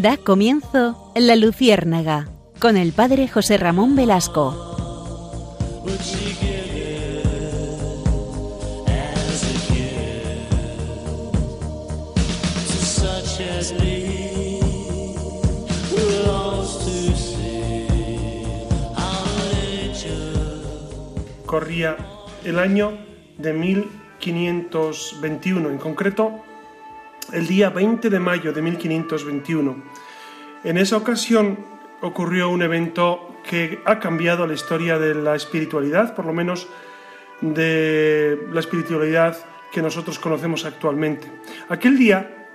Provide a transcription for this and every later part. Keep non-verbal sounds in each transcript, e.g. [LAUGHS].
Da comienzo La Luciérnaga con el padre José Ramón Velasco. Corría el año de 1521, en concreto el día 20 de mayo de 1521. En esa ocasión ocurrió un evento que ha cambiado la historia de la espiritualidad, por lo menos de la espiritualidad que nosotros conocemos actualmente. Aquel día,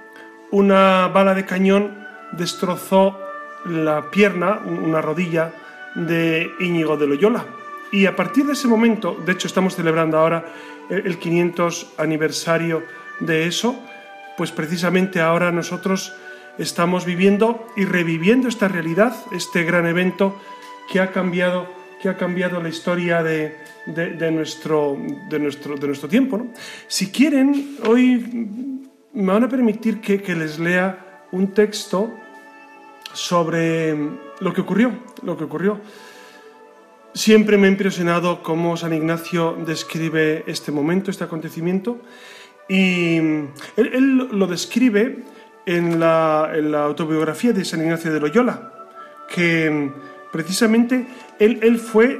una bala de cañón destrozó la pierna, una rodilla de Íñigo de Loyola. Y a partir de ese momento, de hecho estamos celebrando ahora el 500 aniversario de eso, pues precisamente ahora nosotros estamos viviendo y reviviendo esta realidad, este gran evento que ha cambiado, que ha cambiado la historia de, nuestro, de, nuestro, de nuestro tiempo. Si quieren, hoy me van a permitir que, que les lea un texto sobre lo que ocurrió, lo que ocurrió. Siempre me ha impresionado cómo San Ignacio describe este momento, este acontecimiento, y él, lo describe en la, autobiografía de San Ignacio de Loyola, que precisamente él, fue,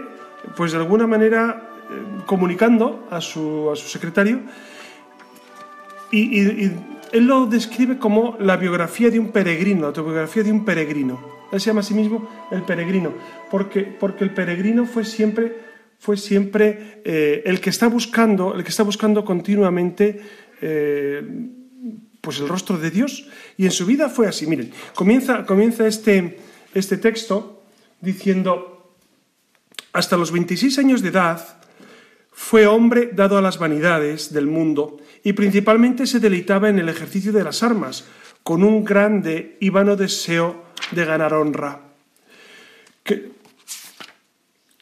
pues de alguna manera, eh, comunicando a su, secretario, y, él lo describe como la biografía de un peregrino, la autobiografía de un peregrino. Él se llama a sí mismo el peregrino, porque, porque el peregrino fue siempre fue siempre eh, el que está buscando, el que está buscando continuamente eh, pues el rostro de Dios. Y en su vida fue así. Miren, comienza, comienza este, este texto diciendo, hasta los 26 años de edad fue hombre dado a las vanidades del mundo y principalmente se deleitaba en el ejercicio de las armas, con un grande y vano deseo de ganar honra.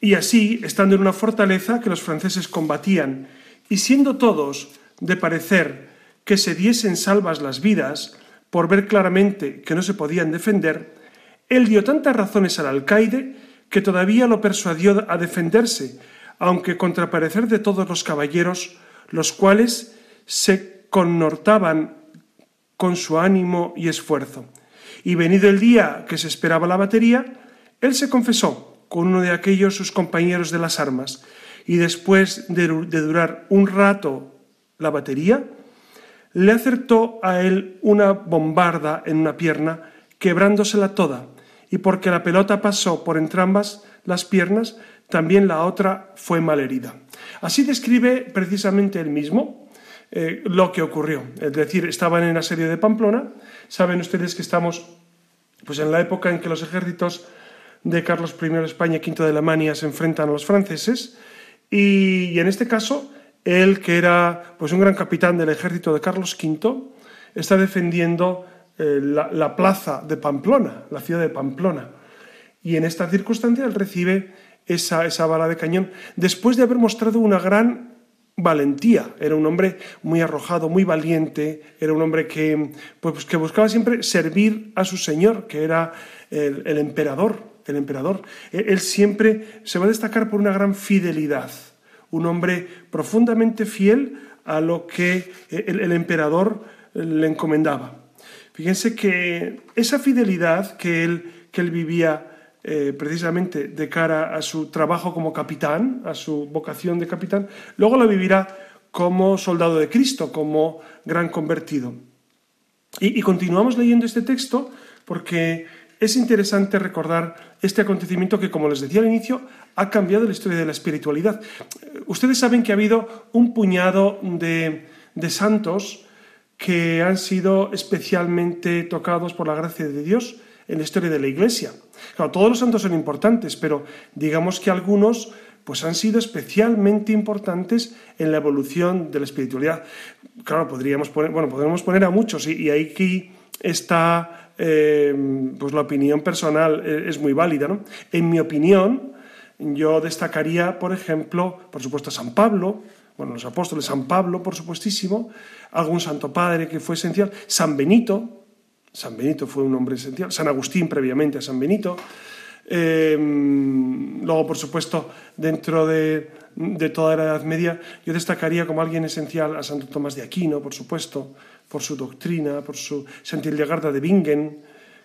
Y así, estando en una fortaleza que los franceses combatían, y siendo todos de parecer que se diesen salvas las vidas, por ver claramente que no se podían defender, él dio tantas razones al alcaide que todavía lo persuadió a defenderse, aunque contra parecer de todos los caballeros, los cuales se connortaban con su ánimo y esfuerzo. Y venido el día que se esperaba la batería, él se confesó con uno de aquellos sus compañeros de las armas, y después de, durar un rato la batería, le acertó a él una bombarda en una pierna, quebrándosela toda, y porque la pelota pasó por entrambas las piernas, también la otra fue malherida. Así describe precisamente él mismo eh, lo que ocurrió. Es decir, estaban en la serie de Pamplona. Saben ustedes que estamos pues, en la época en que los ejércitos de Carlos I de España y V de Alemania se enfrentan a los franceses y, en este caso él que era pues un gran capitán del ejército de Carlos V está defendiendo eh, la, plaza de Pamplona, la ciudad de Pamplona y en esta circunstancia él recibe esa, esa bala de cañón después de haber mostrado una gran valentía. Era un hombre muy arrojado, muy valiente, era un hombre que, pues, que buscaba siempre servir a su señor, que era el emperador el emperador. E, él siempre se va a destacar por una gran fidelidad, un hombre profundamente fiel a lo que e, el, emperador eh, le encomendaba. Fíjense que esa fidelidad que él, que él vivía eh, precisamente de cara a su trabajo como capitán, a su vocación de capitán, luego la vivirá como soldado de Cristo, como gran convertido. y continuamos leyendo este texto porque es interesante recordar este acontecimiento que, como les decía al inicio, ha cambiado la historia de la espiritualidad. Ustedes saben que ha habido un puñado de, santos que han sido especialmente tocados por la gracia de Dios en la historia de la Iglesia. Claro, todos los santos son importantes, pero digamos que algunos pues han sido especialmente importantes en la evolución de la espiritualidad. Claro, podríamos poner, bueno, podríamos poner a muchos y, y aquí está eh, pues la opinión personal eh, es muy válida. ¿no? En mi opinión, yo destacaría, por ejemplo, por supuesto, a San Pablo, bueno, los apóstoles, San Pablo, por supuestísimo, algún santo padre que fue esencial, San Benito, San Benito fue un hombre esencial, San Agustín previamente a San Benito. Em, luego, por supuesto, dentro de, toda la Edad Media, yo destacaría como alguien esencial a Santo Tomás de Aquino, por supuesto, por su doctrina, por su Santildegarda de Bingen,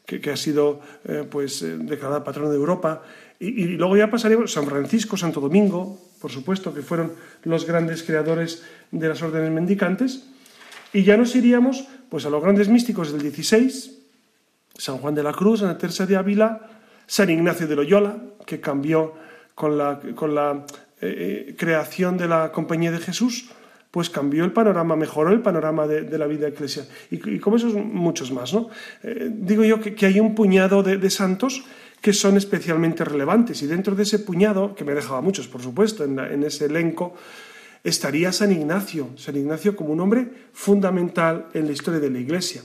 que, ha sido eh, pues, eh, declarada patrón de Europa. Y, luego ya pasaríamos San Francisco, Santo Domingo, por supuesto, que fueron los grandes creadores de las órdenes mendicantes. Y ya nos iríamos pues, a los grandes místicos del XVI, San Juan de la Cruz, Santa Teresa de Ávila, San Ignacio de Loyola, que cambió con la, con la eh, creación de la Compañía de Jesús, pues cambió el panorama, mejoró el panorama de, la vida eclesial. Y, como esos muchos más. ¿no? Eh, digo yo que, hay un puñado de, santos que son especialmente relevantes. Y dentro de ese puñado, que me dejaba muchos, por supuesto, en, en ese elenco, estaría San Ignacio. San Ignacio como un hombre fundamental en la historia de la Iglesia.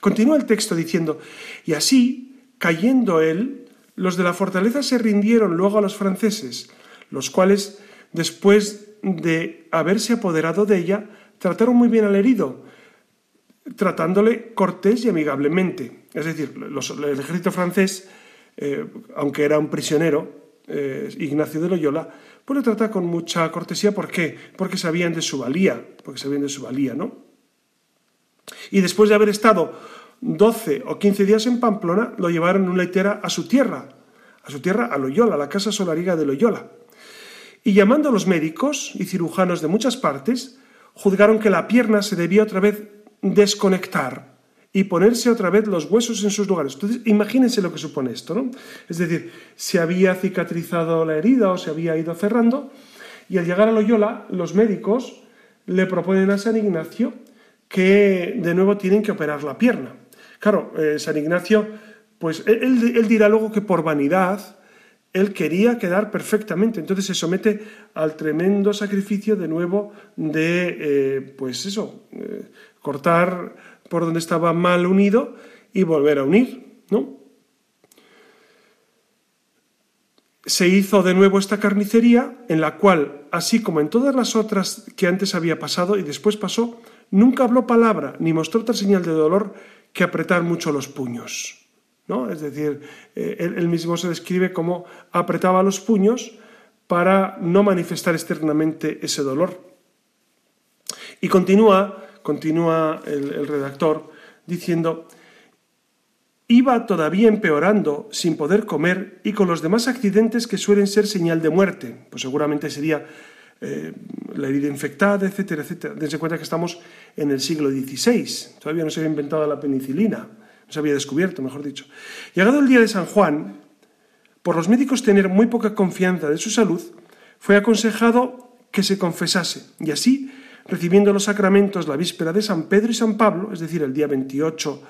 Continúa el texto diciendo, y así, cayendo él, los de la fortaleza se rindieron luego a los franceses, los cuales, después de haberse apoderado de ella, trataron muy bien al herido, tratándole cortés y amigablemente. Es decir, el ejército francés, eh, aunque era un prisionero, eh, Ignacio de Loyola, pues lo trata con mucha cortesía. ¿Por qué? Porque sabían de su valía, porque sabían de su valía, ¿no? Y después de haber estado 12 o 15 días en Pamplona, lo llevaron en una litera a su tierra, a su tierra, a Loyola, a la casa solariga de Loyola. Y llamando a los médicos y cirujanos de muchas partes, juzgaron que la pierna se debía otra vez desconectar y ponerse otra vez los huesos en sus lugares. Entonces, imagínense lo que supone esto, ¿no? Es decir, se había cicatrizado la herida o se había ido cerrando, y al llegar a Loyola, los médicos le proponen a San Ignacio que de nuevo tienen que operar la pierna. Claro, eh, San Ignacio, pues él dirá luego que por vanidad, él quería quedar perfectamente, entonces se somete al tremendo sacrificio de nuevo de, eh, pues eso, eh, cortar por donde estaba mal unido y volver a unir, ¿no? Se hizo de nuevo esta carnicería en la cual, así como en todas las otras que antes había pasado y después pasó, nunca habló palabra ni mostró otra señal de dolor que apretar mucho los puños. Es decir, eh, él, mismo se describe como apretaba los puños para no manifestar externamente ese dolor. Y continúa, continúa el, redactor diciendo, iba todavía empeorando sin poder comer y con los demás accidentes que suelen ser señal de muerte. Pues seguramente sería eh, la herida infectada, etcétera, etcétera. Dense cuenta que estamos en el siglo XVI, todavía no se había inventado la penicilina se había descubierto, mejor dicho. Llegado el día de San Juan, por los médicos tener muy poca confianza de su salud, fue aconsejado que se confesase y así, recibiendo los sacramentos la víspera de San Pedro y San Pablo, es decir, el día 28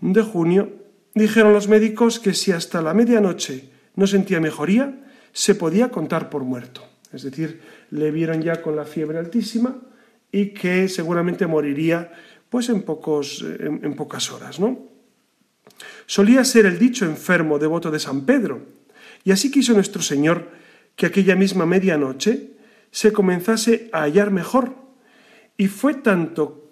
de junio, dijeron los médicos que si hasta la medianoche no sentía mejoría, se podía contar por muerto. Es decir, le vieron ya con la fiebre altísima y que seguramente moriría pues en, pocos, en, pocas horas, ¿no? Solía ser el dicho enfermo devoto de San Pedro, y así quiso nuestro Señor que aquella misma medianoche se comenzase a hallar mejor, y fue tanto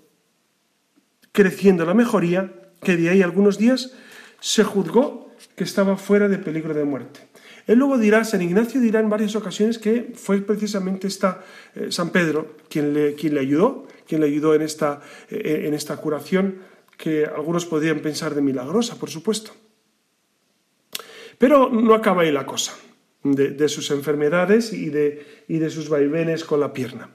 creciendo la mejoría que de ahí algunos días se juzgó que estaba fuera de peligro de muerte. Él luego dirá, San Ignacio dirá en varias ocasiones que fue precisamente esta, eh, San Pedro quien le, quien le ayudó, quien le ayudó en esta, eh, en esta curación, que algunos podrían pensar de milagrosa, por supuesto. Pero no acaba ahí la cosa, de, sus enfermedades y de, y de sus vaivenes con la pierna.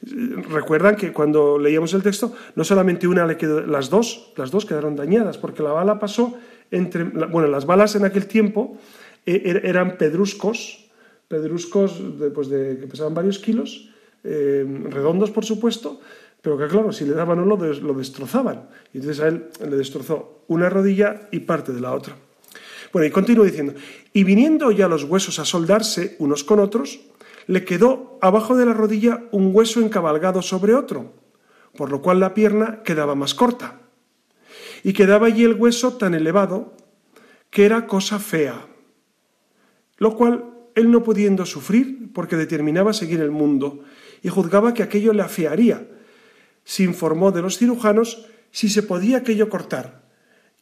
Recuerdan que cuando leíamos el texto, no solamente una le quedó, las dos, las dos quedaron dañadas, porque la bala pasó entre, bueno, las balas en aquel tiempo e, er, eran pedruscos, pedruscos pues de, que pesaban varios kilos, eh, redondos por supuesto, pero que claro, si le daban uno lo destrozaban. Y entonces a él le destrozó una rodilla y parte de la otra. Bueno, y continúo diciendo, y viniendo ya los huesos a soldarse unos con otros, le quedó abajo de la rodilla un hueso encabalgado sobre otro, por lo cual la pierna quedaba más corta. Y quedaba allí el hueso tan elevado que era cosa fea, lo cual él no pudiendo sufrir porque determinaba seguir el mundo y juzgaba que aquello le afearía, se informó de los cirujanos si se podía aquello cortar.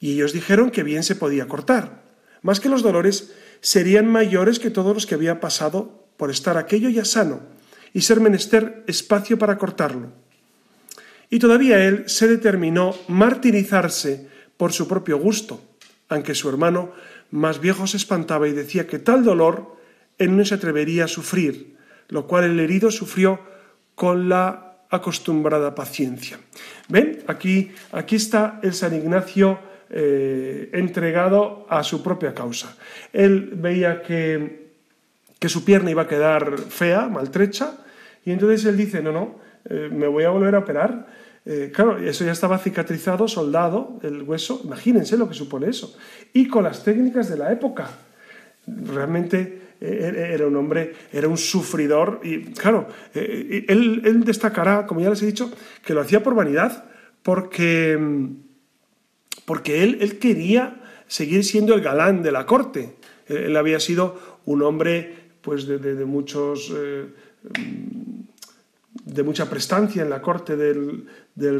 Y ellos dijeron que bien se podía cortar, más que los dolores serían mayores que todos los que había pasado por estar aquello ya sano y ser menester espacio para cortarlo. Y todavía él se determinó martirizarse por su propio gusto, aunque su hermano más viejo se espantaba y decía que tal dolor él no se atrevería a sufrir, lo cual el herido sufrió con la acostumbrada paciencia. ¿Ven? Aquí, aquí está el San Ignacio eh, entregado a su propia causa. Él veía que, que, su pierna iba a quedar fea, maltrecha, y entonces él dice, no, no, eh, me voy a volver a operar. Eh, claro, eso ya estaba cicatrizado, soldado, el hueso, imagínense lo que supone eso. Y con las técnicas de la época. Realmente era un hombre, era un sufridor y claro, él, él, destacará, como ya les he dicho, que lo hacía por vanidad, porque porque él, él quería seguir siendo el galán de la corte. Él, había sido un hombre pues, de, muchos... Eh, de mucha prestancia en la corte del,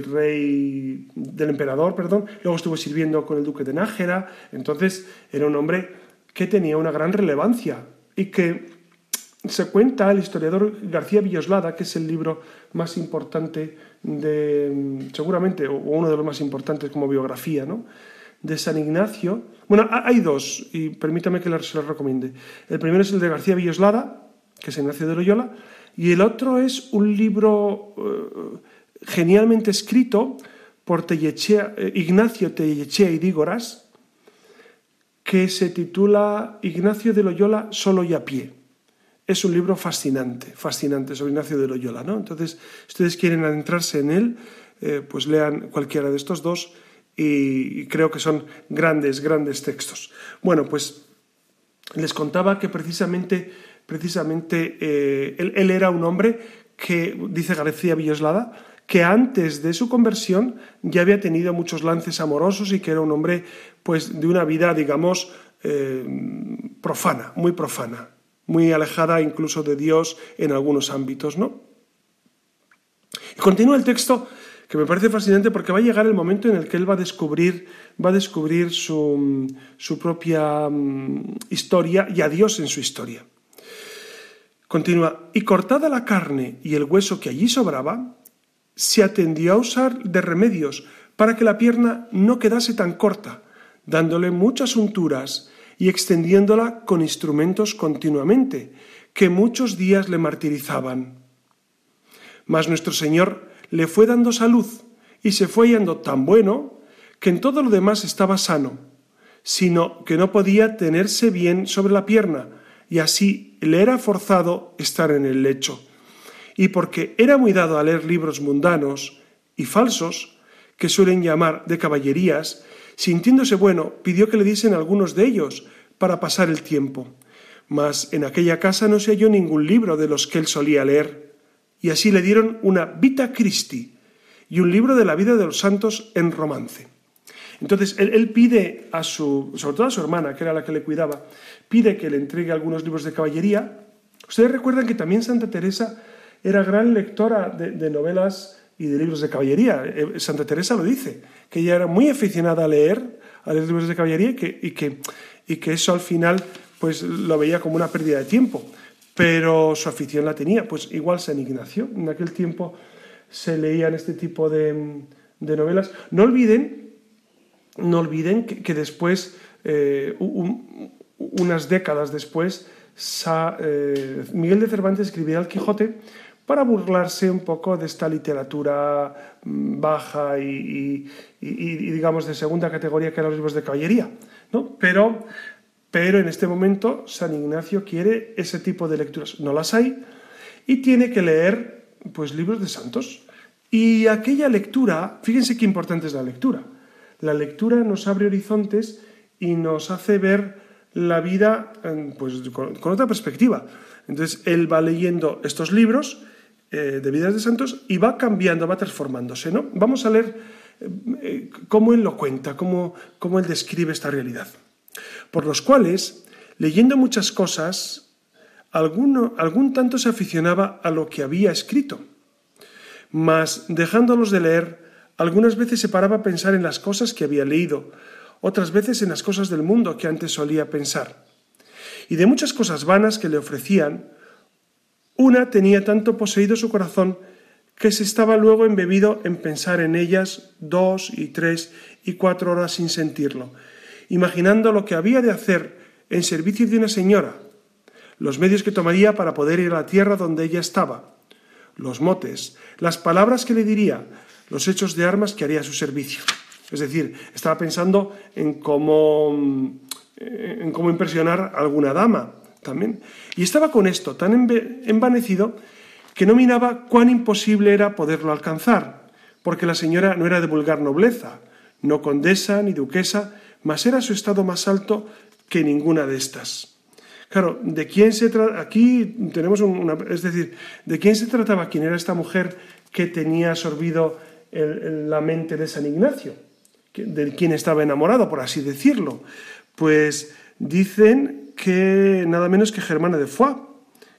rey, del emperador, perdón. Luego estuvo sirviendo con el duque de Nájera. Entonces era un hombre que tenía una gran relevancia y que se cuenta el historiador García Villoslada, que es el libro más importante de, seguramente, o uno de los más importantes como biografía, ¿no? de San Ignacio. Bueno, hay dos, y permítame que se los recomiende. El primero es el de García Villoslada, que es Ignacio de Loyola, y el otro es un libro eh, genialmente escrito por eh, Ignacio Tellechea y Dígoras, que se titula Ignacio de Loyola solo y a pie es un libro fascinante, fascinante sobre Ignacio de Loyola. ¿no? Entonces, si ustedes quieren adentrarse en él, eh, pues lean cualquiera de estos dos y, creo que son grandes, grandes textos. Bueno, pues les contaba que precisamente, precisamente eh, él, era un hombre que, dice García Villoslada, que antes de su conversión ya había tenido muchos lances amorosos y que era un hombre pues de una vida, digamos, eh, profana, muy profana muy alejada incluso de Dios en algunos ámbitos, ¿no? Y continúa el texto que me parece fascinante porque va a llegar el momento en el que él va a descubrir, va a descubrir su, su propia mm, historia y a Dios en su historia. Continúa, y cortada la carne y el hueso que allí sobraba, se atendió a usar de remedios para que la pierna no quedase tan corta, dándole muchas unturas y extendiéndola con instrumentos continuamente, que muchos días le martirizaban. Mas nuestro Señor le fue dando salud y se fue hallando tan bueno que en todo lo demás estaba sano, sino que no podía tenerse bien sobre la pierna, y así le era forzado estar en el lecho. Y porque era muy dado a leer libros mundanos y falsos, que suelen llamar de caballerías, Sintiéndose bueno, pidió que le diesen algunos de ellos para pasar el tiempo. Mas en aquella casa no se halló ningún libro de los que él solía leer, y así le dieron una Vita Christi y un libro de la vida de los santos en romance. Entonces él, pide a su, sobre todo a su hermana, que era la que le cuidaba, pide que le entregue algunos libros de caballería. Ustedes recuerdan que también Santa Teresa era gran lectora de novelas y de libros de caballería. Eh, Santa Teresa lo dice, que ella era muy aficionada a leer, a leer libros de caballería y que, y que, y que eso al final pues lo veía como una pérdida de tiempo. Pero su afición la tenía, pues igual San Ignacio. En aquel tiempo se leían este tipo de, de novelas. No olviden, no olviden que, después, eh, unas décadas después, eh, Miguel de Cervantes escribía El Quijote para burlarse un poco de esta literatura mm, baja y, digamos de segunda categoría que eran los libros de caballería. ¿no? Pero, pero en este momento San Ignacio quiere ese tipo de lecturas. No las hay y tiene que leer pues, libros de santos. Y aquella lectura, fíjense qué importante es la lectura. La lectura nos abre horizontes y nos hace ver la vida pues, con, con otra perspectiva. Entonces él va leyendo estos libros eh, de vidas de santos y va cambiando, va transformándose. ¿no? Vamos a leer eh, cómo él lo cuenta, cómo, cómo él describe esta realidad. Por los cuales, leyendo muchas cosas, alguno, algún tanto se aficionaba a lo que había escrito, mas dejándolos de leer, Algunas veces se paraba a pensar en las cosas que había leído, otras veces en las cosas del mundo que antes solía pensar. Y de muchas cosas vanas que le ofrecían, una tenía tanto poseído su corazón que se estaba luego embebido en pensar en ellas dos y tres y cuatro horas sin sentirlo, imaginando lo que había de hacer en servicio de una señora, los medios que tomaría para poder ir a la tierra donde ella estaba, los motes, las palabras que le diría, los hechos de armas que haría a su servicio. Es decir, estaba pensando en cómo, en cómo impresionar a alguna dama también. Y estaba con esto tan envanecido que no miraba cuán imposible era poderlo alcanzar, porque la señora no era de vulgar nobleza, no condesa ni duquesa, mas era su estado más alto que ninguna de estas. Claro, ¿de quién se trata? Aquí tenemos una. Es decir, ¿de quién se trataba? ¿Quién era esta mujer que tenía absorbido la mente de San Ignacio? ¿De quién estaba enamorado, por así decirlo? Pues dicen que nada menos que Germana de Foix,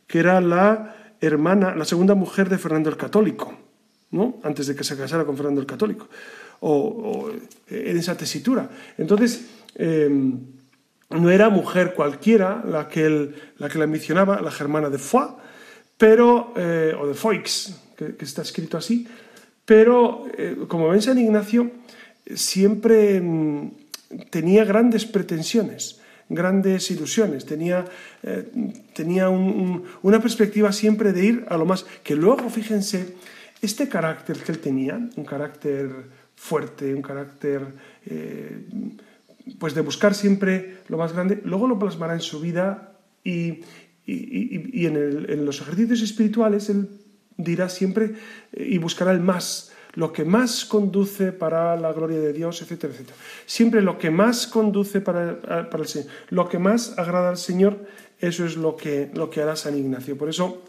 que era la hermana, la segunda mujer de Fernando el Católico, ¿no? Antes de que se casara con Fernando el Católico, o, en esa tesitura. Entonces, em, no era mujer cualquiera la que, la, que la mencionaba, la germana de Foix, pero, eh, o de Foix, que, está escrito así, pero eh, como ven San Ignacio, siempre mm, tenía grandes pretensiones, grandes ilusiones, tenía, eh, tenía una perspectiva siempre de ir a lo más, que luego, fíjense, este carácter que él tenía, un carácter fuerte, un carácter pues de buscar siempre lo más grande, luego lo plasmará en su vida y, en, los ejercicios espirituales él dirá siempre eh, y buscará el más, lo que más conduce para la gloria de Dios, etcétera, etcétera. Siempre lo que más conduce para, para el Señor, lo que más agrada al Señor, eso es lo que, lo que hará San Ignacio. Por eso,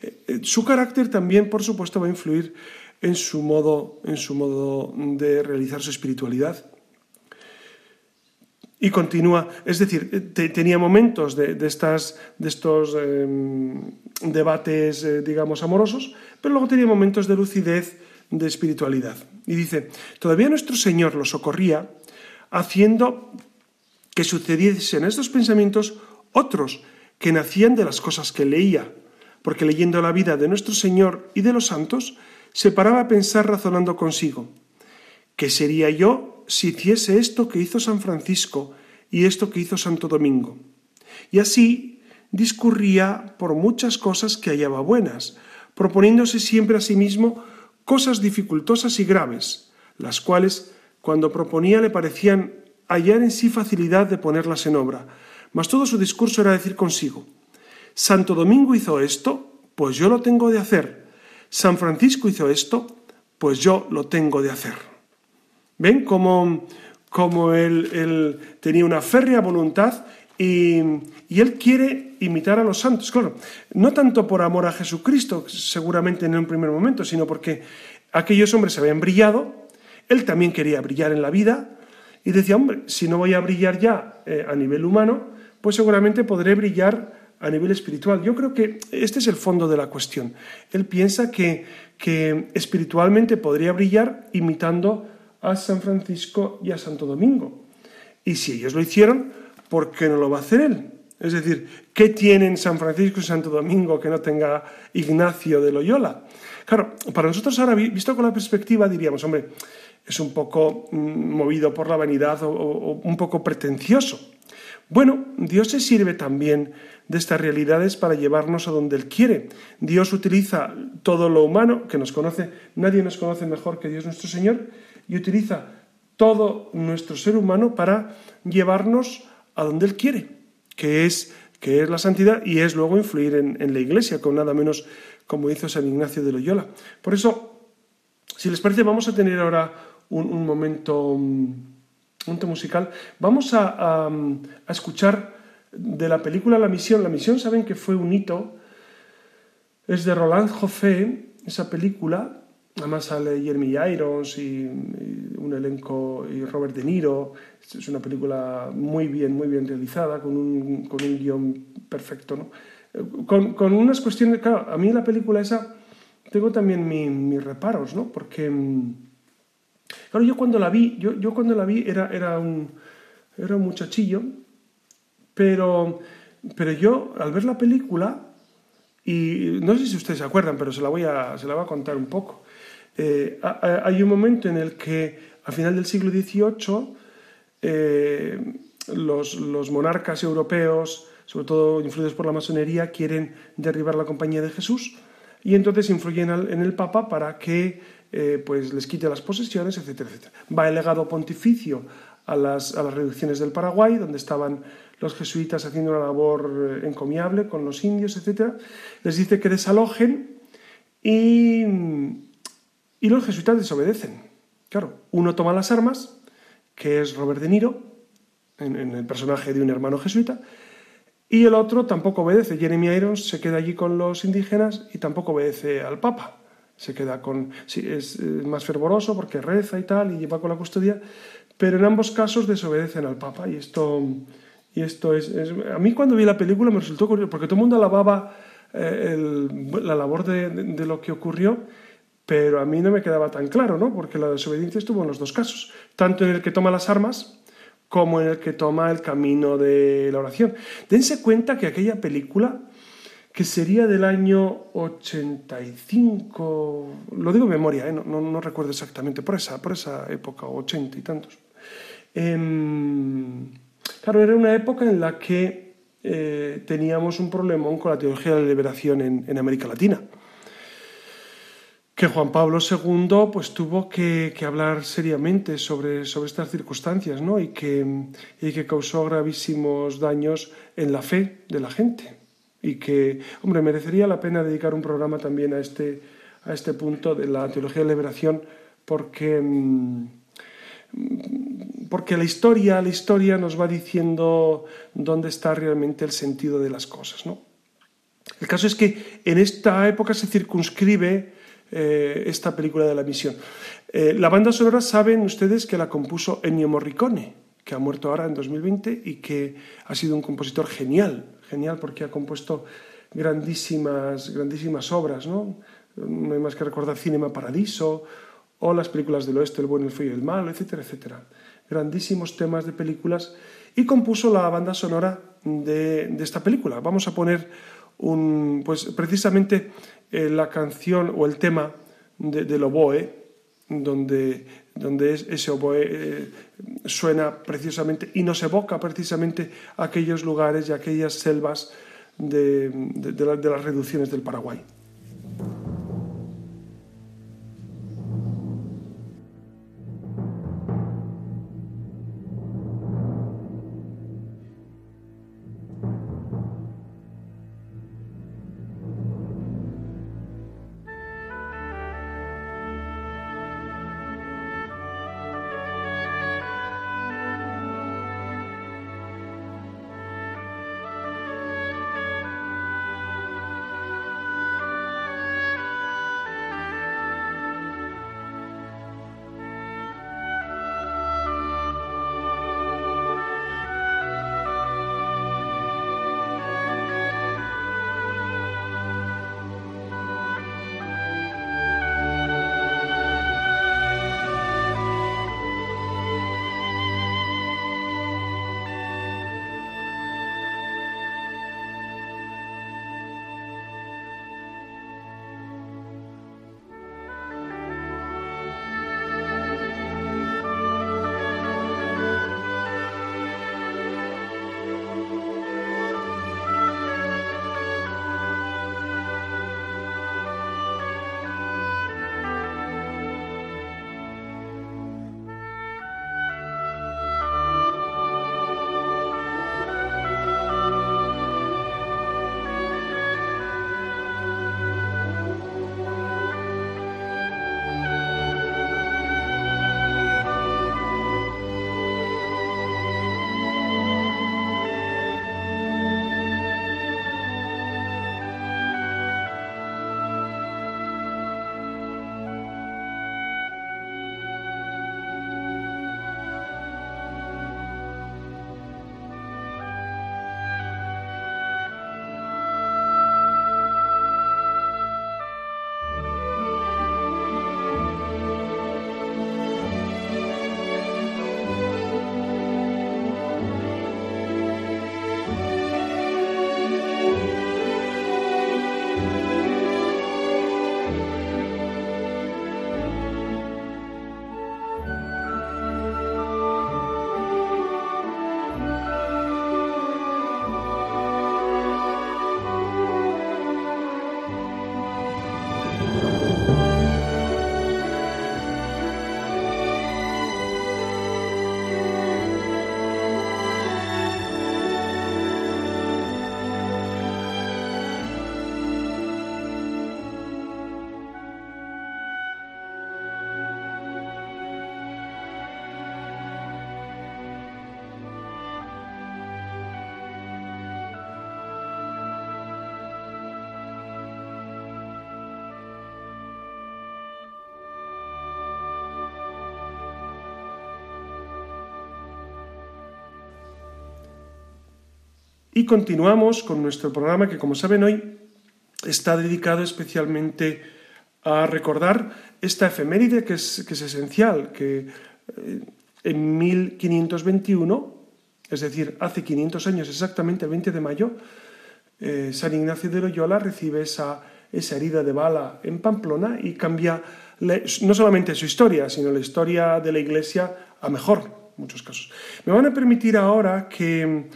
eh, eh, su carácter también, por supuesto, va a influir en su modo, en su modo de realizar su espiritualidad. Y continúa, es decir, tenía momentos de, estas, de estos em, debates, eh, digamos, amorosos, pero luego tenía momentos de lucidez, de espiritualidad. Y dice, todavía nuestro Señor lo socorría haciendo que sucediesen estos pensamientos otros que nacían de las cosas que leía, porque leyendo la vida de nuestro Señor y de los santos, se paraba a pensar razonando consigo, ¿qué sería yo si hiciese esto que hizo San Francisco y esto que hizo Santo Domingo. Y así discurría por muchas cosas que hallaba buenas, proponiéndose siempre a sí mismo cosas dificultosas y graves, las cuales, cuando proponía, le parecían hallar en sí facilidad de ponerlas en obra, mas todo su discurso era decir consigo, Santo Domingo hizo esto, pues yo lo tengo de hacer. San Francisco hizo esto, pues yo lo tengo de hacer. ¿Ven cómo, él, tenía una férrea voluntad y, él quiere imitar a los santos? Claro, no tanto por amor a Jesucristo, seguramente en un primer momento, sino porque aquellos hombres habían brillado, él también quería brillar en la vida y decía, hombre, si no voy a brillar ya eh, a nivel humano, pues seguramente podré brillar a nivel espiritual. Yo creo que este es el fondo de la cuestión. Él piensa que espiritualmente podría brillar imitando a San Francisco y a Santo Domingo. Y si ellos lo hicieron, ¿por qué no lo va a hacer él? Es decir, ¿qué tienen San Francisco y Santo Domingo que no tenga Ignacio de Loyola? Claro, para nosotros ahora, visto con la perspectiva, diríamos, hombre, es un poco mm, movido por la vanidad o, un poco pretencioso. Bueno, Dios se sirve también de estas realidades para llevarnos a donde Él quiere. Dios utiliza todo lo humano que nos conoce, nadie nos conoce mejor que Dios nuestro Señor, y utiliza todo nuestro ser humano para llevarnos a donde Él quiere, que es, que es la santidad y es luego influir en, la Iglesia, con nada menos como hizo San Ignacio de Loyola. Por eso, si les parece, vamos a tener ahora un, momento, un momento musical. Vamos a, a, escuchar de la película La Misión. La Misión, saben que fue un hito, es de Roland Joffé, esa película, Además sale Jeremy Irons y, un elenco y Robert De Niro. Es una película muy bien, muy bien realizada, con un, con un guion perfecto. ¿no? Con, con, unas cuestiones, claro, a mí la película esa tengo también mis reparos, ¿no? Porque, Claro, yo cuando la vi, yo, yo cuando la vi era, era, un, era un muchachillo, pero, pero yo al ver la película, y no sé si ustedes se acuerdan, pero se la voy a, se la voy a contar un poco. Eh, hay un momento en el que, a final del siglo XVIII, eh, los, los, monarcas europeos, sobre todo influidos por la masonería, quieren derribar la compañía de Jesús y entonces influyen en el Papa para que eh, pues les quite las posesiones, etcétera, etcétera. Va el legado pontificio a las, a las reducciones del Paraguay, donde estaban los jesuitas haciendo una labor eh, encomiable con los indios, etcétera. Les dice que desalojen y, y los jesuitas desobedecen. Claro, uno toma las armas, que es Robert De Niro, en, el personaje de un hermano jesuita, y el otro tampoco obedece. Jeremy Irons se queda allí con los indígenas y tampoco obedece al Papa. Se queda con. Sí, es más fervoroso porque reza y tal y lleva con la custodia, pero en ambos casos desobedecen al Papa. Y esto, y esto es, A mí cuando vi la película me resultó curioso, porque todo el mundo alababa eh, la labor de lo que ocurrió, pero a mí no me quedaba tan claro, ¿no? Porque la desobediencia estuvo en los dos casos, tanto en el que toma las armas como en el que toma el camino de la oración. Dense cuenta que aquella película, que sería del año 85, lo digo en memoria, ¿eh? no, recuerdo exactamente, por esa, por esa época, 80 y tantos. Em, claro, era una época en la que eh, teníamos un problemón con la teología de la liberación en América Latina que Juan Pablo II pues, tuvo que, hablar seriamente sobre, sobre estas circunstancias ¿no? y, que, y que causó gravísimos daños en la fe de la gente. Y que, hombre, merecería la pena dedicar un programa también a este, a este punto de la teología de la liberación porque, mm, porque la historia, la historia nos va diciendo dónde está realmente el sentido de las cosas. ¿no? El caso es que en esta época se circunscribe eh, esta película de la misión. Eh, la banda sonora saben ustedes que la compuso Ennio Morricone, que ha muerto ahora en 2020 y que ha sido un compositor genial, genial porque ha compuesto grandísimas, grandísimas obras, ¿no? No hay más que recordar Cinema Paradiso o las películas del oeste, El bueno, el feo y el malo, etcétera, etcétera. Grandísimos temas de películas y compuso la banda sonora de, de esta película. Vamos a poner un, pues precisamente eh, la canción o el tema de, del oboe, donde, donde ese oboe eh, suena precisamente y nos evoca precisamente aquellos lugares y aquellas selvas de, de las reducciones del Paraguay. Y continuamos con nuestro programa que, como saben hoy, está dedicado especialmente a recordar esta efeméride que es, que es esencial, que eh, en 1521, es decir, hace 500 años exactamente, el 20 de mayo, eh, San Ignacio de Loyola recibe esa, esa herida de bala en Pamplona y cambia no solamente su historia, sino la historia de la Iglesia a mejor, en muchos casos. Me van a permitir ahora que,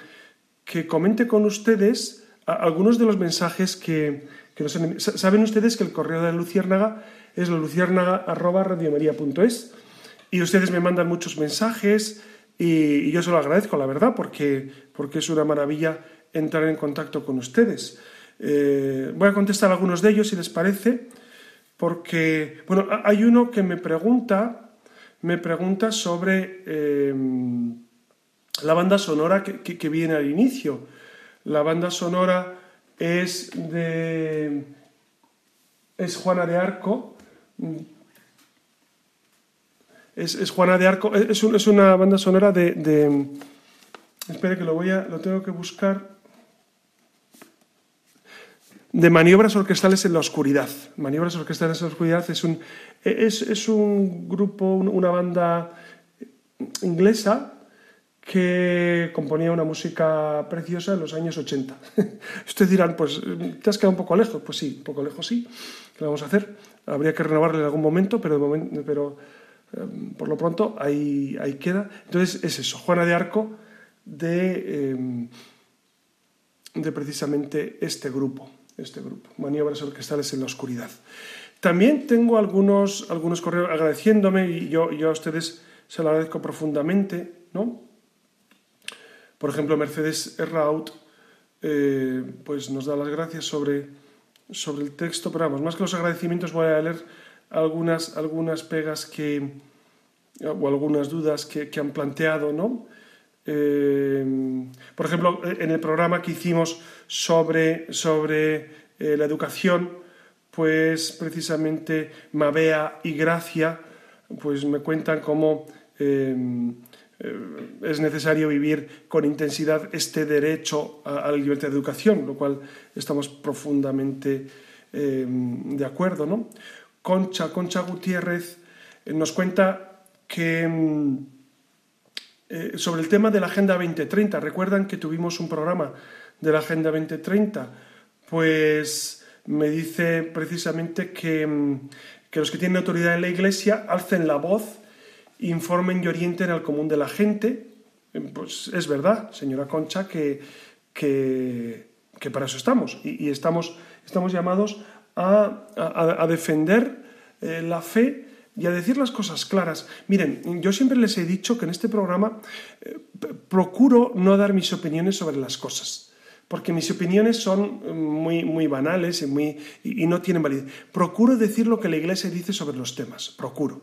que comente con ustedes algunos de los mensajes que, que nos Saben ustedes que el correo de la Luciérnaga es la luciérnaga.radiomaría.es y ustedes me mandan muchos mensajes y, yo se lo agradezco, la verdad, porque, porque es una maravilla entrar en contacto con ustedes. Eh, voy a contestar algunos de ellos, si les parece, porque, bueno, hay uno que me pregunta, me pregunta sobre em, la banda sonora que, viene al inicio. La banda sonora es de... es Juana de Arco, es, Juana de Arco, es, es, una banda sonora de, de, Espere que lo voy a. lo tengo que buscar. De maniobras orquestales en la oscuridad. Maniobras orquestales en la oscuridad es un, es, es un grupo, una banda inglesa que componía una música preciosa en los años 80. [LAUGHS] Ustedes dirán, pues te has quedado un poco lejos. Pues sí, un poco lejos sí. ¿Qué vamos a hacer? Habría que renovarle en algún momento, pero, Em, por lo pronto, ahí, ahí, queda. Entonces, es eso, Juana de Arco de, em, de precisamente este grupo, este grupo, maniobras orquestales en la oscuridad. También tengo algunos, algunos correos agradeciéndome y yo, yo a ustedes se lo agradezco profundamente, ¿no? Por ejemplo, Mercedes Erraut eh, pues nos da las gracias sobre, sobre el texto, pero vamos, más que los agradecimientos voy a leer algunas, algunas pegas que, o algunas dudas que, han planteado, ¿no? Eh, por ejemplo, en el programa que hicimos sobre, sobre eh, la educación, pues precisamente Mabea y Gracia pues me cuentan cómo eh, es necesario vivir con intensidad este derecho a, la libertad de educación, lo cual estamos profundamente de acuerdo. ¿no? Concha, Concha Gutiérrez, eh, nos cuenta que mm, eh, sobre el tema de la Agenda 2030, recuerdan que tuvimos un programa de la Agenda 2030, pues me dice precisamente que, mm, que los que tienen autoridad en la Iglesia alcen la voz, informen y orienten al común de la gente. Eh, pues es verdad, señora Concha, que, que, para eso estamos y, estamos, estamos llamados a, defender eh, la fe y a decir las cosas claras. Miren, yo siempre les he dicho que en este programa eh, procuro no dar mis opiniones sobre las cosas, porque mis opiniones son eh, muy, muy banales y, muy, y, no tienen validez. Procuro decir lo que la Iglesia dice sobre los temas, procuro.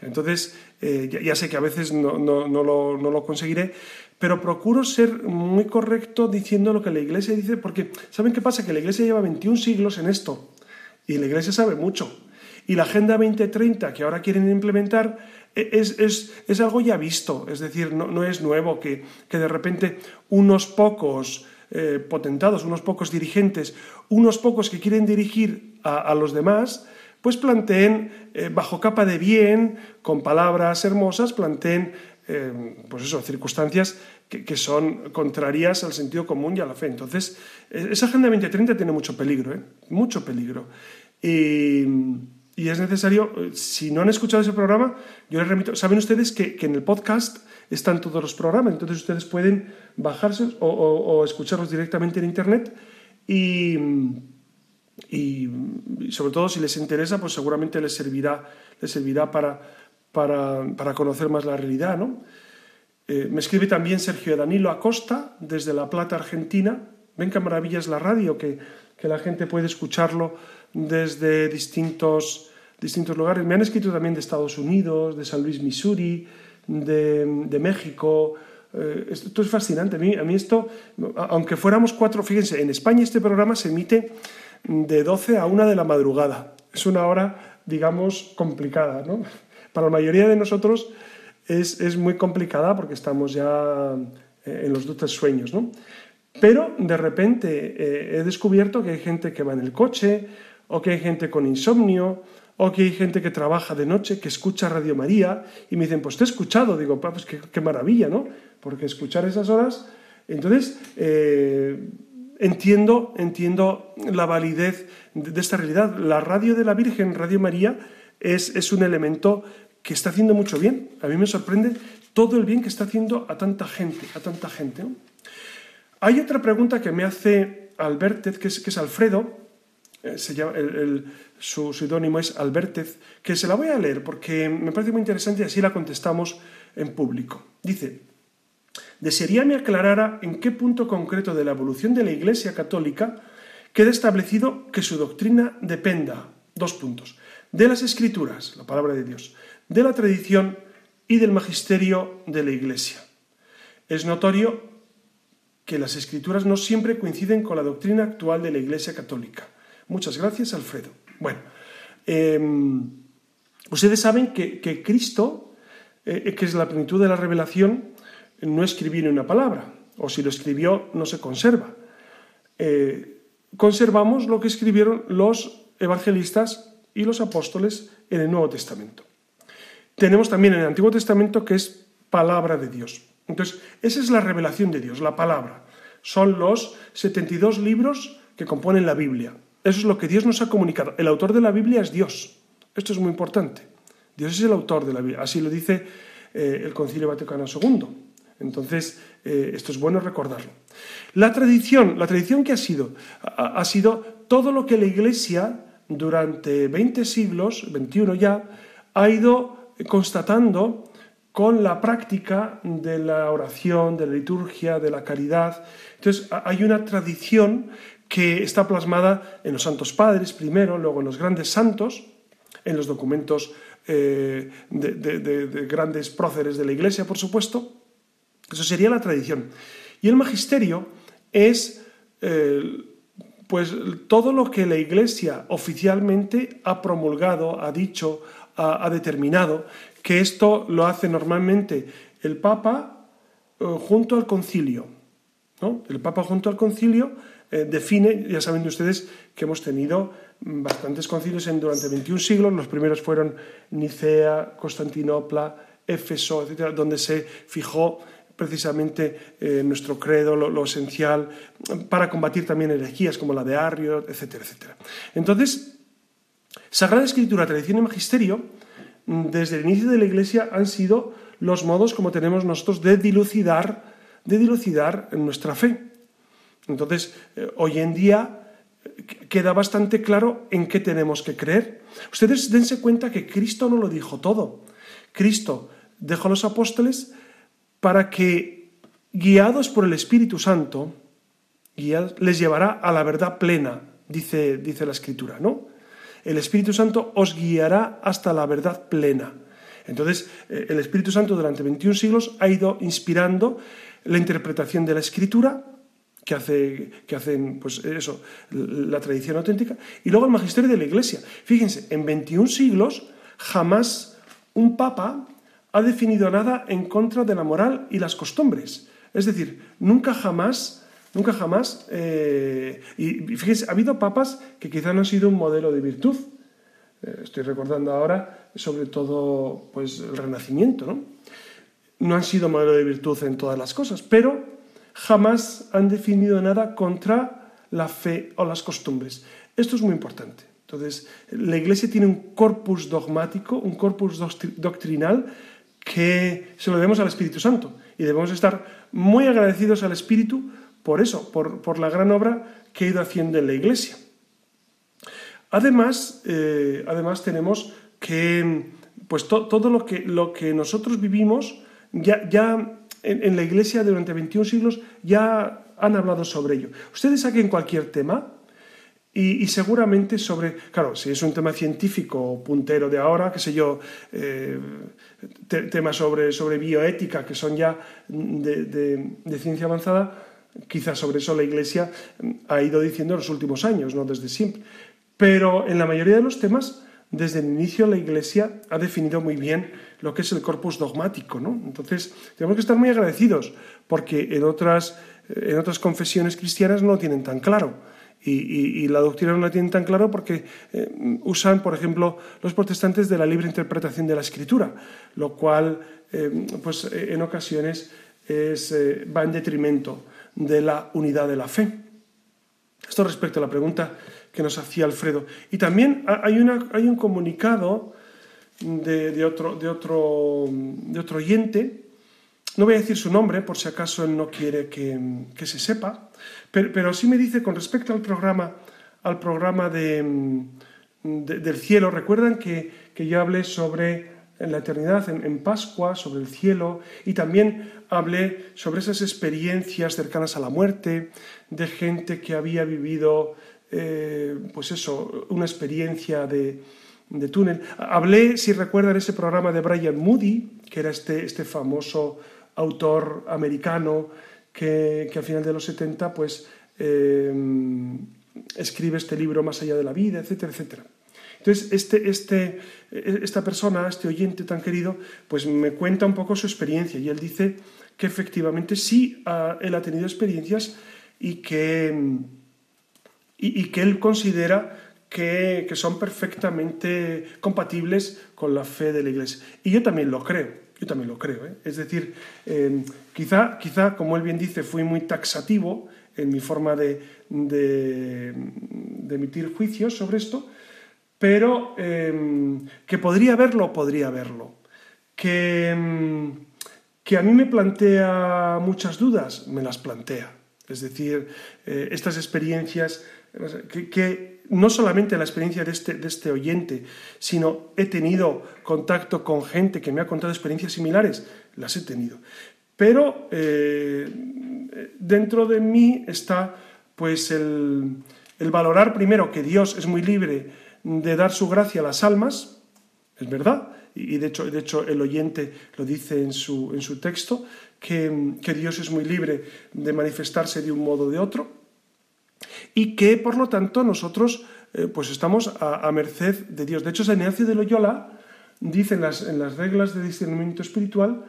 Entonces, ya, sé que a veces no, no, no, lo, no lo conseguiré, pero procuro ser muy correcto diciendo lo que la Iglesia dice, porque ¿saben qué pasa? Que la Iglesia lleva 21 siglos en esto. Y la Iglesia sabe mucho. Y la Agenda 2030 que ahora quieren implementar e, es, algo ya visto, es decir, no, es nuevo que, de repente unos pocos eh, potentados, unos pocos dirigentes, unos pocos que quieren dirigir a, los demás, pues planteen eh, bajo capa de bien, con palabras hermosas, planteen eh, pues eso, circunstancias que, que, son contrarias al sentido común y a la fe. Entonces, esa Agenda 2030 tiene mucho peligro, ¿eh? mucho peligro. Y, y, es necesario, si no han escuchado ese programa, yo les remito, saben ustedes que, que en el podcast están todos los programas, entonces ustedes pueden bajarse o, escucharlos directamente en Internet y, y, sobre todo si les interesa, pues seguramente les servirá, les servirá para, para, para conocer más la realidad. ¿no? Eh, me escribe también Sergio Danilo Acosta desde La Plata, Argentina. Ven qué maravilla es la radio, que, que la gente puede escucharlo desde distintos, distintos lugares. Me han escrito también de Estados Unidos, de San Luis, Missouri, de, México. Eh, esto es fascinante. A mí, esto, aunque fuéramos cuatro, fíjense, en España este programa se emite de 12 a 1 de la madrugada. Es una hora, digamos, complicada. ¿no? Para la mayoría de nosotros es, es muy complicada porque estamos ya eh, en los dulces sueños. ¿no? Pero de repente eh, he descubierto que hay gente que va en el coche, o que hay gente con insomnio, o que hay gente que trabaja de noche, que escucha Radio María, y me dicen, pues te he escuchado. Digo, pues qué, maravilla, ¿no? Porque escuchar esas horas. Entonces, eh, entiendo, entiendo la validez de esta realidad. La radio de la Virgen, Radio María, es, es un elemento que está haciendo mucho bien. A mí me sorprende todo el bien que está haciendo a tanta gente, a tanta gente. Hay otra pregunta que me hace Albertez, que es, Alfredo, eh, se llama, su pseudónimo es Albertez, que se la voy a leer porque me parece muy interesante y así la contestamos en público. Dice, desearía me aclarara en qué punto concreto de la evolución de la Iglesia católica queda establecido que su doctrina dependa, dos puntos, de las escrituras, la palabra de Dios, de la tradición y del magisterio de la Iglesia. Es notorio que las escrituras no siempre coinciden con la doctrina actual de la Iglesia católica. Muchas gracias, Alfredo. Bueno, em, ustedes saben que, Cristo, eh, que es la plenitud de la revelación, no escribió ni una palabra, o si lo escribió, no se conserva. Eh, conservamos lo que escribieron los evangelistas y los apóstoles en el Nuevo Testamento. Tenemos también en el Antiguo Testamento que es palabra de Dios. Entonces, esa es la revelación de Dios, la palabra. Son los 72 libros que componen la Biblia. Eso es lo que Dios nos ha comunicado. El autor de la Biblia es Dios. Esto es muy importante. Dios es el autor de la Biblia. Así lo dice eh, el Concilio Vaticano II. Entonces, eh, esto es bueno recordarlo. La tradición, la tradición que ha sido, ha, ha sido todo lo que la Iglesia durante 20 siglos, 21 ya, ha ido constatando con la práctica de la oración, de la liturgia, de la caridad. Entonces, hay una tradición que está plasmada en los santos padres primero, luego en los grandes santos, en los documentos eh, de, grandes próceres de la Iglesia, por supuesto. Eso sería la tradición. Y el magisterio es eh, pues todo lo que la Iglesia oficialmente ha promulgado, ha dicho, ha, determinado que esto lo hace normalmente el Papa eh, junto al concilio. El Papa junto al concilio eh, define, ya saben ustedes que hemos tenido bastantes concilios en, durante 21 siglos, los primeros fueron Nicea, Constantinopla, Éfeso, etcétera, donde se fijó precisamente eh, nuestro credo, lo, esencial, para combatir también herejías como la de Arrio, etcétera, etcétera. Entonces, Sagrada Escritura, tradición y magisterio, desde el inicio de la Iglesia han sido los modos como tenemos nosotros de dilucidar, de dilucidar nuestra fe. Entonces, eh, hoy en día eh, queda bastante claro en qué tenemos que creer. Ustedes dense cuenta que Cristo no lo dijo todo. Cristo dejó a los apóstoles para que, guiados por el Espíritu Santo, les llevará a la verdad plena, dice, dice la Escritura, ¿no? el Espíritu Santo os guiará hasta la verdad plena. Entonces, eh, el Espíritu Santo durante 21 siglos ha ido inspirando la interpretación de la Escritura, que, hace, que hacen pues eso, la tradición auténtica, y luego el magisterio de la Iglesia. Fíjense, en 21 siglos jamás un papa ha definido nada en contra de la moral y las costumbres. Es decir, nunca jamás Nunca jamás. Eh, y fíjense, ha habido papas que quizá no han sido un modelo de virtud. Eh, estoy recordando ahora, sobre todo, pues el Renacimiento, ¿no? No han sido modelo de virtud en todas las cosas, pero jamás han definido nada contra la fe o las costumbres. Esto es muy importante. Entonces, la Iglesia tiene un corpus dogmático, un corpus doctrinal que se lo debemos al Espíritu Santo y debemos estar muy agradecidos al Espíritu por eso, por, la gran obra que ha ido haciendo en la Iglesia. Además, eh, además tenemos que pues todo lo que, lo que nosotros vivimos, ya, ya en, la Iglesia durante 21 siglos ya han hablado sobre ello. Ustedes saquen cualquier tema y, seguramente sobre, claro, si es un tema científico puntero de ahora, qué sé yo, eh, temas sobre, sobre bioética que son ya de ciencia avanzada, Quizás sobre eso la Iglesia ha ido diciendo en los últimos años, no desde siempre. Pero en la mayoría de los temas, desde el inicio la Iglesia ha definido muy bien lo que es el corpus dogmático. ¿no? Entonces, tenemos que estar muy agradecidos porque en otras, en otras confesiones cristianas no lo tienen tan claro. Y, la doctrina no la tienen tan claro porque eh, usan, por ejemplo, los protestantes de la libre interpretación de la escritura, lo cual, eh, pues, en ocasiones es, va en detrimento de la unidad de la fe. Esto respecto a la pregunta que nos hacía Alfredo. Y también hay, una, hay un comunicado de, otro, de, otro, de otro oyente, no voy a decir su nombre por si acaso él no quiere que, se sepa, pero, sí me dice con respecto al programa, al programa de, del cielo, recuerdan que, que, yo hablé sobre la eternidad en, en, Pascua, sobre el cielo, y también hablé sobre esas experiencias cercanas a la muerte, de gente que había vivido eh, pues eso, una experiencia de, túnel. Hablé, si recuerdan, ese programa de Brian Moody, que era este, este famoso autor americano que, que, al final de los 70 pues, eh, escribe este libro Más allá de la vida, etcétera, etcétera. Entonces, este, este, esta persona, este oyente tan querido, pues me cuenta un poco su experiencia y él dice que efectivamente sí, él ha tenido experiencias y que y, que él considera que, son perfectamente compatibles con la fe de la Iglesia. Y yo también lo creo, yo también lo creo. ¿eh? Es decir, eh, quizá, quizá, como él bien dice, fui muy taxativo en mi forma de, de, emitir juicios sobre esto, pero eh, que podría verlo, podría verlo. Que, que a mí me plantea muchas dudas, me las plantea. Es decir, estas experiencias que, no solamente la experiencia de este, de este oyente, sino he tenido contacto con gente que me ha contado experiencias similares, las he tenido. Pero eh, dentro de mí está pues el, valorar primero que Dios es muy libre de dar su gracia a las almas, es verdad, y de hecho, de hecho el oyente lo dice en su, en su texto, que, que Dios es muy libre de manifestarse de un modo o de otro, y que por lo tanto nosotros eh, pues estamos a, merced de Dios. De hecho, San Ignacio de Loyola dice en las, en las reglas de discernimiento espiritual,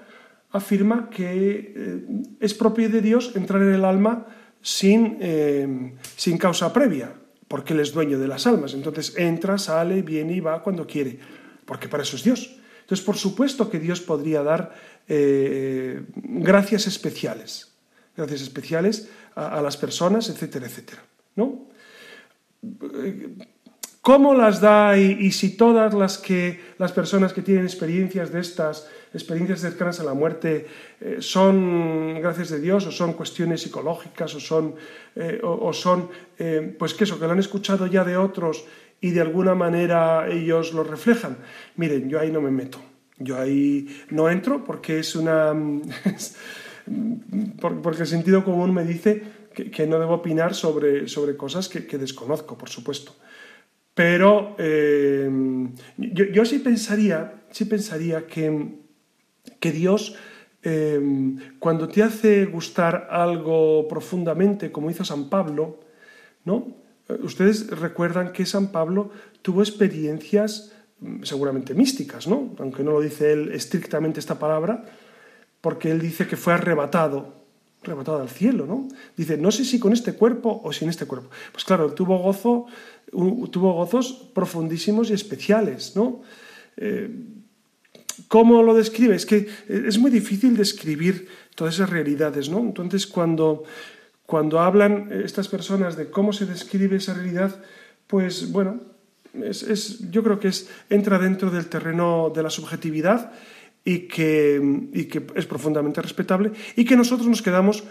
afirma que eh, es propio de Dios entrar en el alma sin, eh, sin causa previa, porque Él es dueño de las almas. Entonces entra, sale, viene y va cuando quiere, porque para eso es Dios. Entonces, por supuesto que Dios podría dar gracias especiales, gracias especiales a, las personas, etcétera, etcétera. ¿no? ¿Cómo las da y, si todas las, que, las personas que tienen experiencias de estas, experiencias cercanas a la muerte, eh, son gracias de Dios o son cuestiones psicológicas o son, eh, o, son eh, pues que eso, que lo han escuchado ya de otros y de alguna manera ellos lo reflejan? Miren, yo ahí no me meto, yo ahí no entro porque es una... [LAUGHS] porque el sentido común me dice que, no debo opinar sobre, sobre cosas que, desconozco, por supuesto. Pero eh, yo, sí pensaría, sí pensaría que, que Dios, eh, cuando te hace gustar algo profundamente, como hizo San Pablo, ¿no? Ustedes recuerdan que San Pablo tuvo experiencias mm, seguramente místicas, ¿no? Aunque no lo dice él estrictamente esta palabra, porque él dice que fue arrebatado rematado al cielo, ¿no? Dice, no sé si con este cuerpo o sin este cuerpo. Pues claro, tuvo gozo, tuvo gozos profundísimos y especiales, ¿no? Eh, ¿Cómo lo describe? Es que es muy difícil describir todas esas realidades, ¿no? Entonces, cuando, cuando hablan estas personas de cómo se describe esa realidad, pues bueno, es, yo creo que es, entra dentro del terreno de la subjetividad y que, es profundamente respetable y que nosotros nos quedamos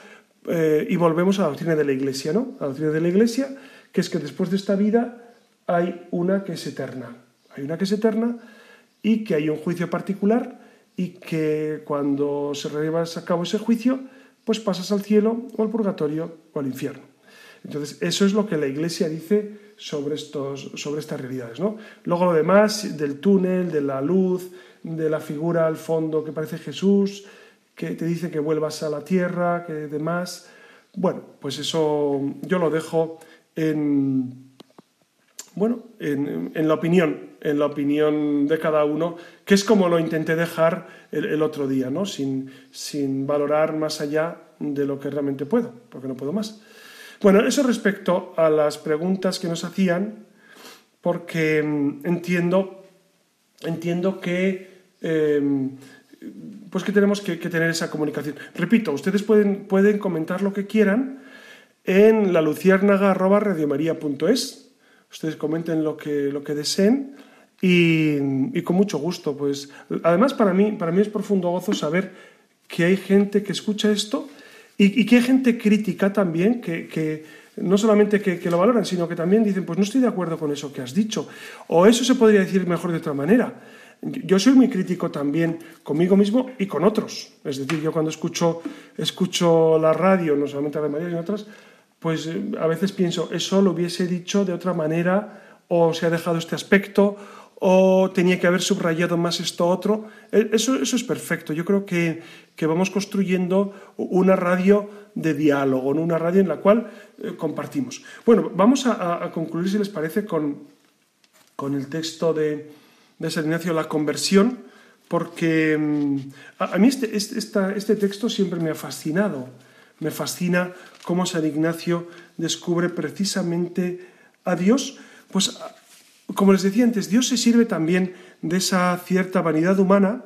eh, y volvemos a la doctrina de la Iglesia, ¿no? A la doctrina de la Iglesia, que es que después de esta vida hay una que es eterna. Hay una que es eterna y que hay un juicio particular y que cuando se lleva a cabo ese juicio, pues pasas al cielo o al purgatorio o al infierno. Entonces, eso es lo que la Iglesia dice sobre, estos, sobre estas realidades. ¿no? Luego lo demás, del túnel, de la luz, de la figura al fondo que parece Jesús, que te dice que vuelvas a la tierra, que demás. Bueno, pues eso yo lo dejo en, bueno, en, la opinión, en la opinión de cada uno, que es como lo intenté dejar el, otro día, ¿no? sin, sin valorar más allá de lo que realmente puedo, porque no puedo más. Bueno, eso respecto a las preguntas que nos hacían, porque mm, entiendo, entiendo que, em, pues que tenemos que, tener esa comunicación. Repito, ustedes pueden, pueden comentar lo que quieran en la luciérnaga.radiomaría.es. Ustedes comenten lo que, lo que deseen y, con mucho gusto. Pues, además, para mí, para mí es profundo gozo saber que hay gente que escucha esto y, que hay gente crítica también que, no solamente que, lo valoran, sino que también dicen, pues no estoy de acuerdo con eso que has dicho. O eso se podría decir mejor de otra manera. Yo soy muy crítico también conmigo mismo y con otros. Es decir, yo cuando escucho, escucho la radio, no solamente de María, sino otras, pues eh, a veces pienso, eso lo hubiese dicho de otra manera, o se ha dejado este aspecto, o tenía que haber subrayado más esto otro. E, eso, eso es perfecto. Yo creo que, vamos construyendo una radio de diálogo, una radio en la cual eh, compartimos. Bueno, vamos a, concluir, si les parece, con, con el texto de, de, San Ignacio, La conversión, porque mm, a, mí este, este, este texto siempre me ha fascinado. Me fascina cómo San Ignacio descubre precisamente a Dios, pues como les decía antes, Dios se sirve también de esa cierta vanidad humana,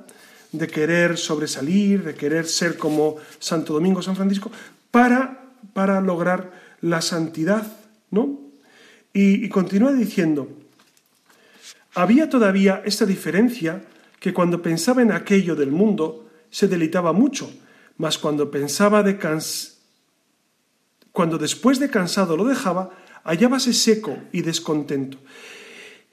de querer sobresalir, de querer ser como Santo Domingo, San Francisco, para, para lograr la santidad, ¿no? Y, y continúa diciendo, había todavía esta diferencia que cuando pensaba en aquello del mundo se deleitaba mucho, mas cuando pensaba de cans cuando después de cansado lo dejaba, hallábase seco y descontento.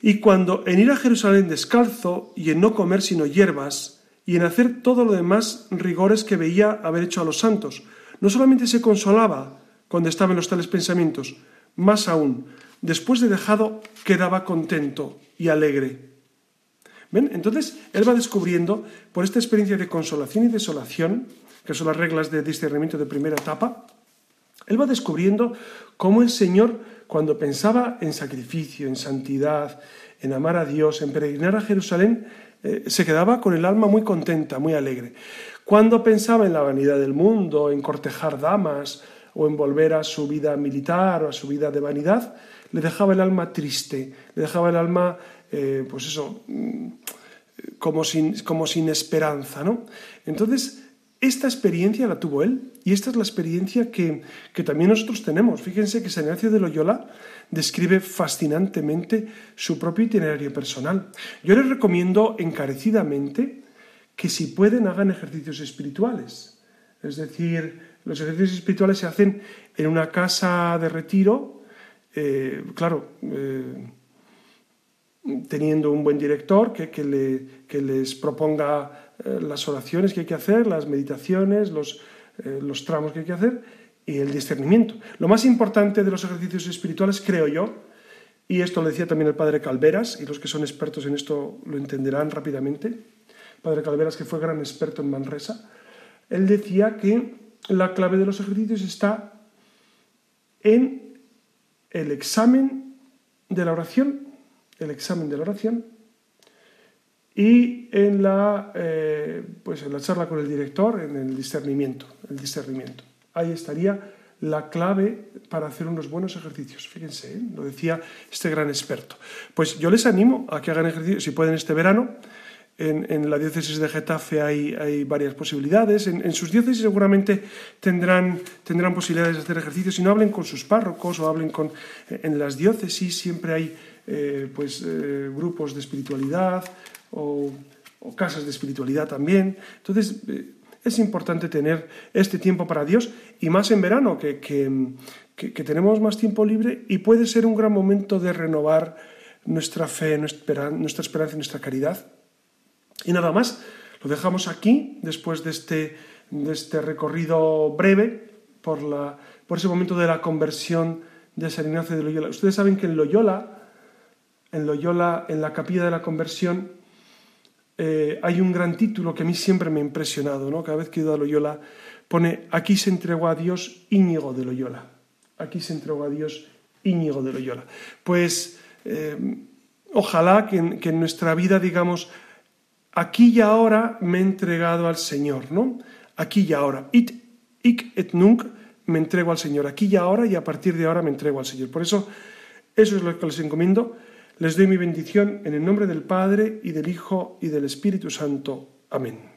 Y cuando en ir a Jerusalén descalzo y en no comer sino hierbas, y en hacer todo lo demás rigores que veía haber hecho a los santos, no solamente se consolaba cuando estaba en los tales pensamientos, más aún, después de dejado, quedaba contento y alegre. ¿Ven? Entonces, él va descubriendo, por esta experiencia de consolación y desolación, que son las reglas de discernimiento de primera etapa, él va descubriendo cómo el Señor cuando pensaba en sacrificio, en santidad, en amar a Dios, en peregrinar a Jerusalén, eh, se quedaba con el alma muy contenta, muy alegre. Cuando pensaba en la vanidad del mundo, en cortejar damas o en volver a su vida militar o a su vida de vanidad, le dejaba el alma triste, le dejaba el alma, eh, pues eso, mm, como sin, como sin esperanza, ¿no? Entonces, esta experiencia la tuvo él y esta es la experiencia que, también nosotros tenemos. Fíjense que San Ignacio de Loyola describe fascinantemente su propio itinerario personal. Yo les recomiendo encarecidamente que si pueden hagan ejercicios espirituales. Es decir, los ejercicios espirituales se hacen en una casa de retiro, eh, claro, eh, teniendo un buen director que, le, que les proponga eh, las oraciones que hay que hacer, las meditaciones, los, eh, los tramos que hay que hacer y el discernimiento. Lo más importante de los ejercicios espirituales, creo yo, y esto lo decía también el padre Calveras, y los que son expertos en esto lo entenderán rápidamente, padre Calveras que fue gran experto en Manresa, él decía que la clave de los ejercicios está en el examen de la oración, el examen de la oración y en la, eh, pues en la charla con el director, en el discernimiento, el discernimiento. Ahí estaría la clave para hacer unos buenos ejercicios. Fíjense, ¿eh? lo decía este gran experto. Pues yo les animo a que hagan ejercicios, si pueden este verano. En, la diócesis de Getafe hay, hay varias posibilidades. En, sus diócesis seguramente tendrán, tendrán posibilidades de hacer ejercicios. Si no hablen con sus párrocos o hablen con... En las diócesis siempre hay eh, pues, grupos de espiritualidad, o, casas de espiritualidad también. Entonces, eh, es importante tener este tiempo para Dios y más en verano, que, tenemos más tiempo libre y puede ser un gran momento de renovar nuestra fe, nuestra, esperanza y nuestra caridad. Y nada más, lo dejamos aquí después de este, de este recorrido breve por, la, por ese momento de la conversión de San Ignacio de Loyola. Ustedes saben que en Loyola, en Loyola, en la capilla de la conversión, eh, hay un gran título que a mí siempre me ha impresionado, ¿no? Cada vez que he ido a Loyola, pone, aquí se entregó a Dios Íñigo de Loyola. Aquí se entregó a Dios Íñigo de Loyola. Pues eh, ojalá que en, nuestra vida digamos, aquí y ahora me he entregado al Señor, ¿no? Aquí y ahora. Id Ic et nunc me entrego al Señor, aquí y ahora y a partir de ahora me entrego al Señor. Por eso, eso es lo que les encomiendo. Les doy mi bendición en el nombre del Padre y del Hijo y del Espíritu Santo. Amén.